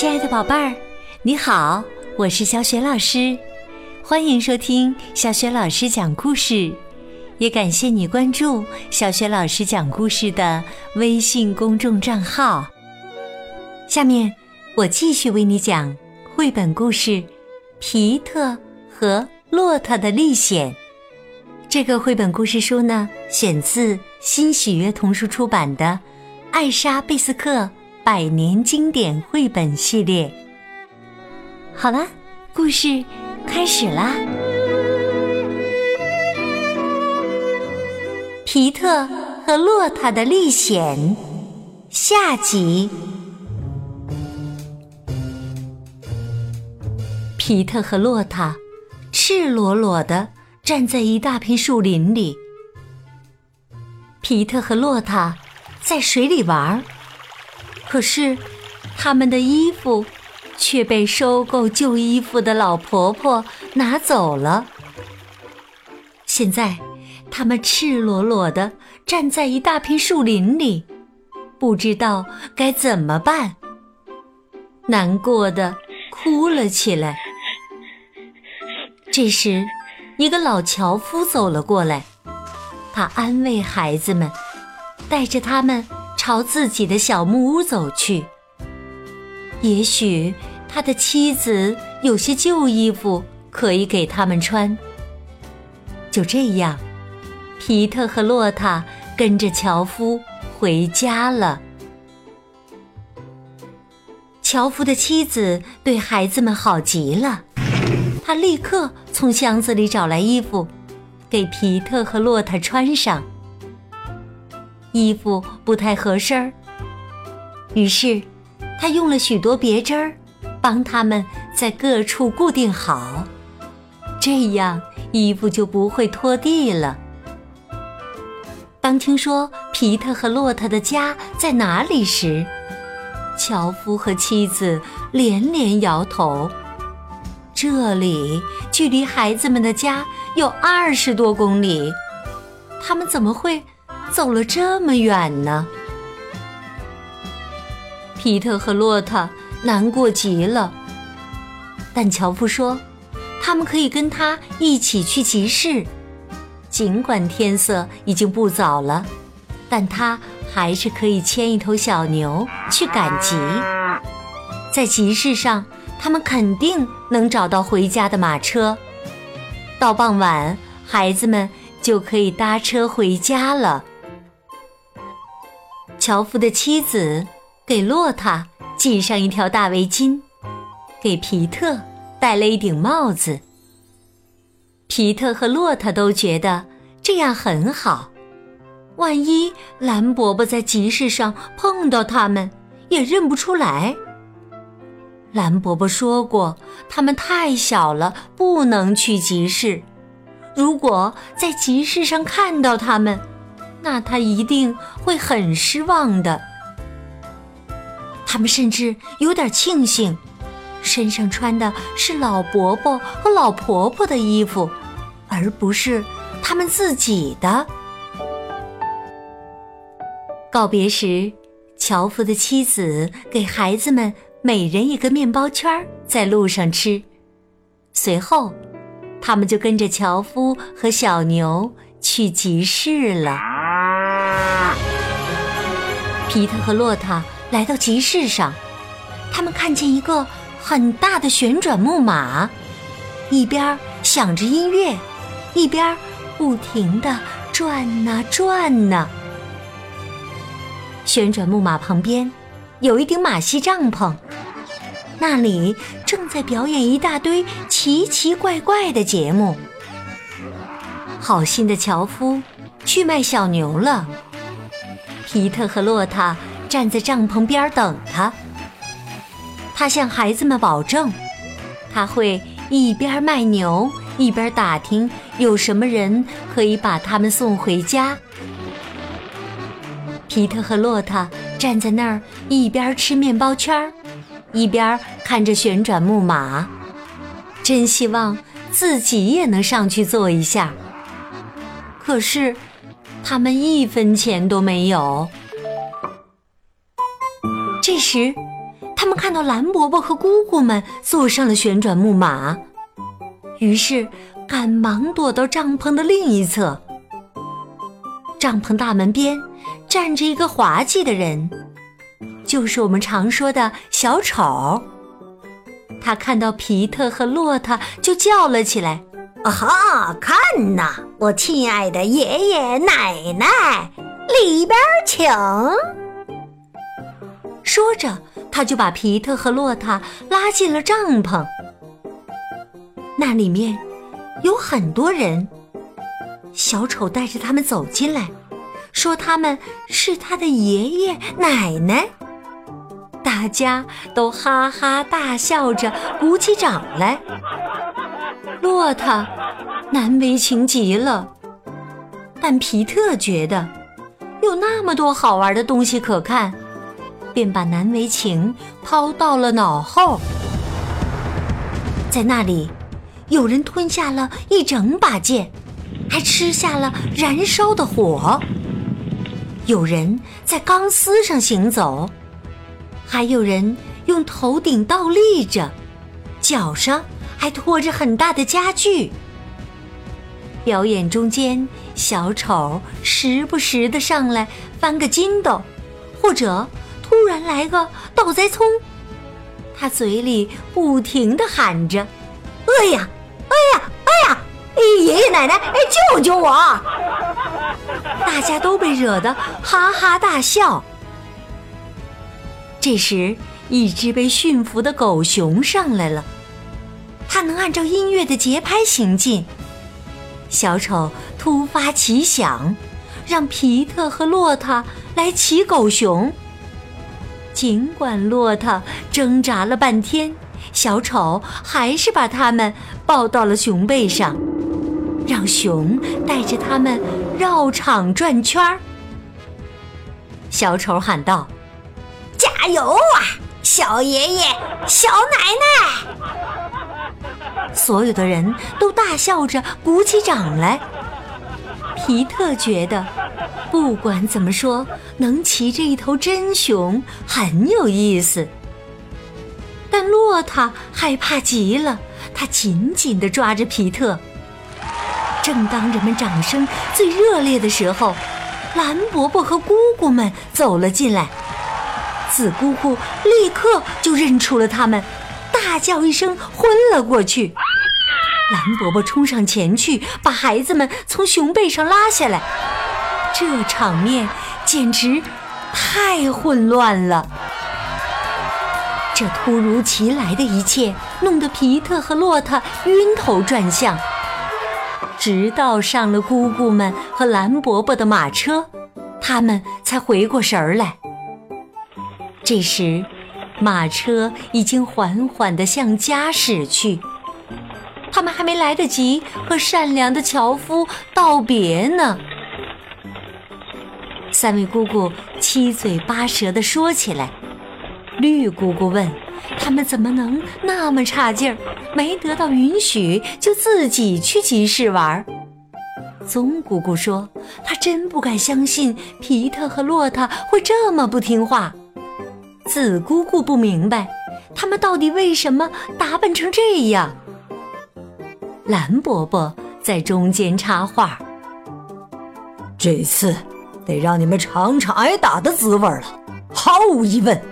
亲爱的宝贝儿，你好，我是小雪老师，欢迎收听小雪老师讲故事，也感谢你关注小雪老师讲故事的微信公众账号。下面我继续为你讲绘本故事《皮特和骆驼的历险》。这个绘本故事书呢，选自新喜悦童书出版的《艾莎贝斯克》。百年经典绘本系列，好了，故事开始啦！皮特和洛塔的历险下集。皮特和洛塔赤裸裸的站在一大片树林里。皮特和洛塔在水里玩儿。可是，他们的衣服却被收购旧衣服的老婆婆拿走了。现在，他们赤裸裸的站在一大片树林里，不知道该怎么办，难过的哭了起来。这时，一个老樵夫走了过来，他安慰孩子们，带着他们。朝自己的小木屋走去。也许他的妻子有些旧衣服可以给他们穿。就这样，皮特和洛塔跟着樵夫回家了。樵夫的妻子对孩子们好极了，他立刻从箱子里找来衣服，给皮特和洛塔穿上。衣服不太合身儿，于是他用了许多别针儿，帮他们在各处固定好，这样衣服就不会拖地了。当听说皮特和骆驼的家在哪里时，樵夫和妻子连连摇头。这里距离孩子们的家有二十多公里，他们怎么会？走了这么远呢，皮特和骆驼难过极了。但樵夫说，他们可以跟他一起去集市，尽管天色已经不早了，但他还是可以牵一头小牛去赶集。在集市上，他们肯定能找到回家的马车。到傍晚，孩子们就可以搭车回家了。樵夫的妻子给骆驼系上一条大围巾，给皮特戴了一顶帽子。皮特和骆驼都觉得这样很好，万一蓝伯伯在集市上碰到他们，也认不出来。蓝伯伯说过，他们太小了，不能去集市。如果在集市上看到他们，那他一定会很失望的。他们甚至有点庆幸，身上穿的是老伯伯和老婆婆的衣服，而不是他们自己的。告别时，樵夫的妻子给孩子们每人一个面包圈，在路上吃。随后，他们就跟着樵夫和小牛去集市了。皮特和洛塔来到集市上，他们看见一个很大的旋转木马，一边响着音乐，一边不停地转呐转呐。旋转木马旁边有一顶马戏帐篷，那里正在表演一大堆奇奇怪怪的节目。好心的樵夫去卖小牛了。皮特和洛塔站在帐篷边等他。他向孩子们保证，他会一边卖牛，一边打听有什么人可以把他们送回家。皮特和洛塔站在那儿，一边吃面包圈，一边看着旋转木马，真希望自己也能上去坐一下。可是。他们一分钱都没有。这时，他们看到蓝伯伯和姑姑们坐上了旋转木马，于是赶忙躲到帐篷的另一侧。帐篷大门边站着一个滑稽的人，就是我们常说的小丑。他看到皮特和骆驼，就叫了起来：“啊哈，看呐，我亲爱的爷爷奶奶，里边请！”说着，他就把皮特和洛塔拉进了帐篷。那里面有很多人。小丑带着他们走进来，说他们是他的爷爷奶奶。大家都哈哈大笑着，鼓起掌来。骆驼难为情极了，但皮特觉得有那么多好玩的东西可看，便把难为情抛到了脑后。在那里，有人吞下了一整把剑，还吃下了燃烧的火；有人在钢丝上行走。还有人用头顶倒立着，脚上还拖着很大的家具。表演中间，小丑时不时的上来翻个筋斗，或者突然来个倒栽葱。他嘴里不停的喊着：“哎呀，哎呀，哎呀！爷爷奶奶，哎，救救我！”大家都被惹得哈哈大笑。这时，一只被驯服的狗熊上来了。它能按照音乐的节拍行进。小丑突发奇想，让皮特和骆驼来骑狗熊。尽管骆驼挣扎了半天，小丑还是把他们抱到了熊背上，让熊带着他们绕场转圈儿。小丑喊道。加油啊，小爷爷、小奶奶！所有的人都大笑着鼓起掌来。皮特觉得，不管怎么说，能骑着一头真熊很有意思。但骆驼害怕极了，他紧紧地抓着皮特。正当人们掌声最热烈的时候，蓝伯伯和姑姑们走了进来。紫姑姑立刻就认出了他们，大叫一声，昏了过去。蓝伯伯冲上前去，把孩子们从熊背上拉下来。这场面简直太混乱了。这突如其来的一切，弄得皮特和骆驼晕头转向。直到上了姑姑们和蓝伯伯的马车，他们才回过神儿来。这时，马车已经缓缓地向家驶去。他们还没来得及和善良的樵夫道别呢。三位姑姑七嘴八舌地说起来。绿姑姑问：“他们怎么能那么差劲儿，没得到允许就自己去集市玩？”棕姑姑说：“她真不敢相信皮特和骆驼会这么不听话。”紫姑姑不明白，他们到底为什么打扮成这样。蓝伯伯在中间插话：“这次得让你们尝尝挨打的滋味了。”毫无疑问，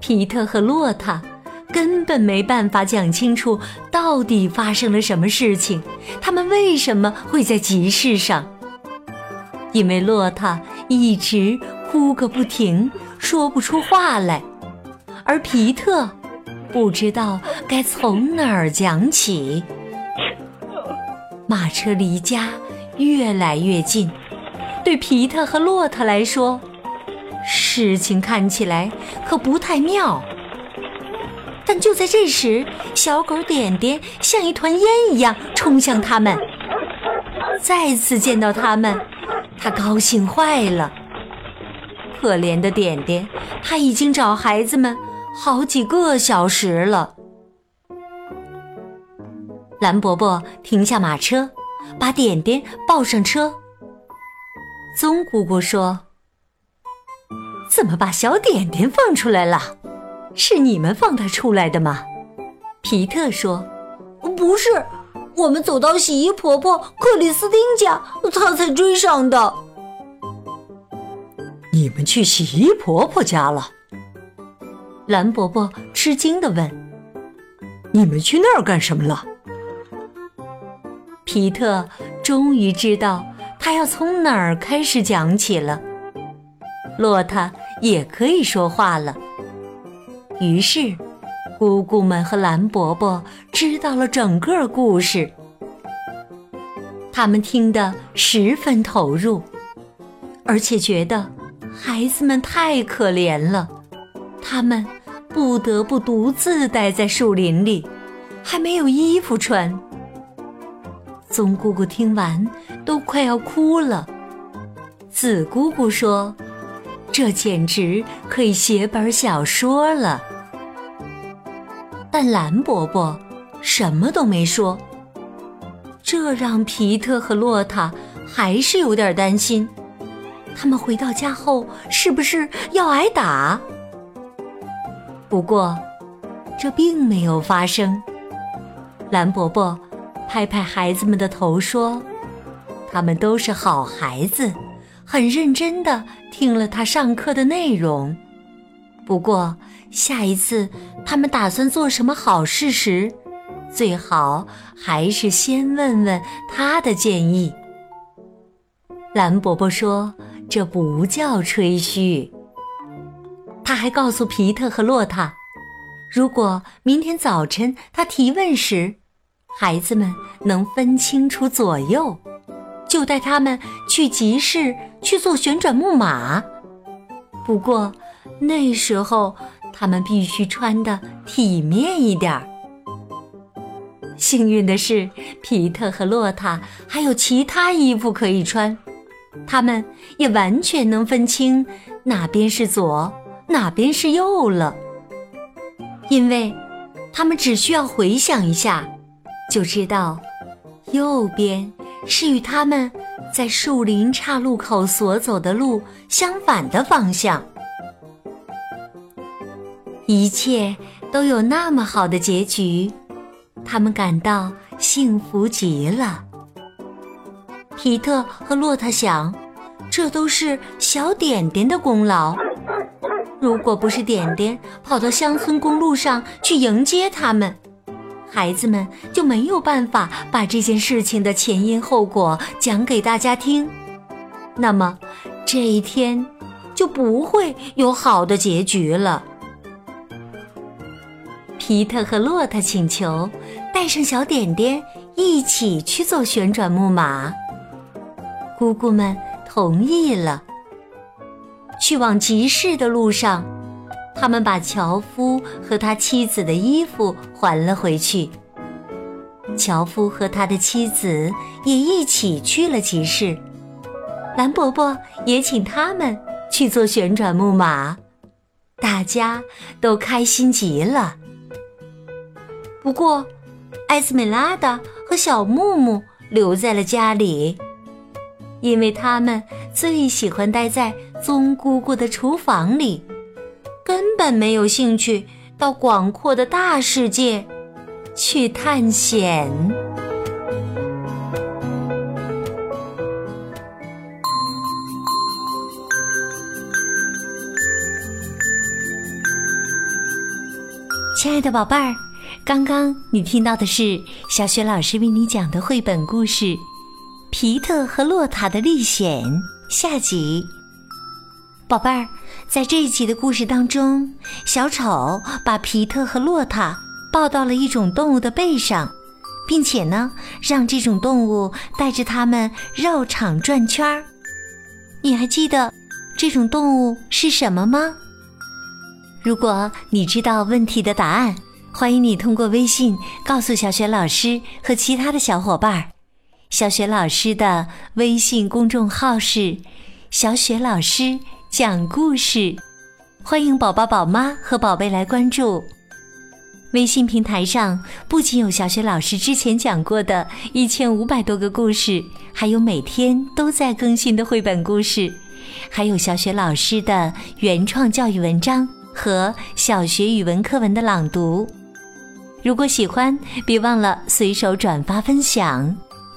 皮特和洛塔根本没办法讲清楚到底发生了什么事情，他们为什么会在集市上？因为洛塔一直。哭个不停，说不出话来，而皮特不知道该从哪儿讲起。马车离家越来越近，对皮特和骆驼来说，事情看起来可不太妙。但就在这时，小狗点点像一团烟一样冲向他们。再次见到他们，他高兴坏了。可怜的点点，他已经找孩子们好几个小时了。蓝伯伯停下马车，把点点抱上车。棕姑姑说：“怎么把小点点放出来了？是你们放他出来的吗？皮特说：“不是，我们走到洗衣婆婆克里斯汀家，他才追上的。”你们去洗衣婆婆家了？蓝伯伯吃惊的问：“你们去那儿干什么了？”皮特终于知道他要从哪儿开始讲起了。骆驼也可以说话了。于是，姑姑们和蓝伯伯知道了整个故事。他们听得十分投入，而且觉得孩子们太可怜了。他们不得不独自待在树林里，还没有衣服穿。棕姑姑听完都快要哭了。紫姑姑说。这简直可以写本小说了，但蓝伯伯什么都没说，这让皮特和洛塔还是有点担心。他们回到家后是不是要挨打？不过，这并没有发生。蓝伯伯拍拍孩子们的头说：“他们都是好孩子。”很认真的听了他上课的内容，不过下一次他们打算做什么好事时，最好还是先问问他的建议。蓝伯伯说：“这不叫吹嘘。”他还告诉皮特和洛塔，如果明天早晨他提问时，孩子们能分清楚左右。就带他们去集市去做旋转木马，不过那时候他们必须穿的体面一点儿。幸运的是，皮特和洛塔还有其他衣服可以穿，他们也完全能分清哪边是左，哪边是右了，因为他们只需要回想一下，就知道右边。是与他们在树林岔路口所走的路相反的方向。一切都有那么好的结局，他们感到幸福极了。皮特和洛特想，这都是小点点的功劳。如果不是点点跑到乡村公路上去迎接他们。孩子们就没有办法把这件事情的前因后果讲给大家听，那么这一天就不会有好的结局了。皮特和洛特请求带上小点点一起去做旋转木马，姑姑们同意了。去往集市的路上。他们把樵夫和他妻子的衣服还了回去。樵夫和他的妻子也一起去了集市。蓝伯伯也请他们去做旋转木马，大家都开心极了。不过，艾斯美拉达和小木木留在了家里，因为他们最喜欢待在棕姑姑的厨房里。根本没有兴趣到广阔的大世界去探险。亲爱的宝贝儿，刚刚你听到的是小雪老师为你讲的绘本故事《皮特和洛塔的历险》下集。宝贝儿。在这一集的故事当中，小丑把皮特和洛塔抱到了一种动物的背上，并且呢，让这种动物带着他们绕场转圈儿。你还记得这种动物是什么吗？如果你知道问题的答案，欢迎你通过微信告诉小雪老师和其他的小伙伴。小雪老师的微信公众号是“小雪老师”。讲故事，欢迎宝宝、宝妈和宝贝来关注。微信平台上不仅有小雪老师之前讲过的一千五百多个故事，还有每天都在更新的绘本故事，还有小雪老师的原创教育文章和小学语文课文的朗读。如果喜欢，别忘了随手转发分享。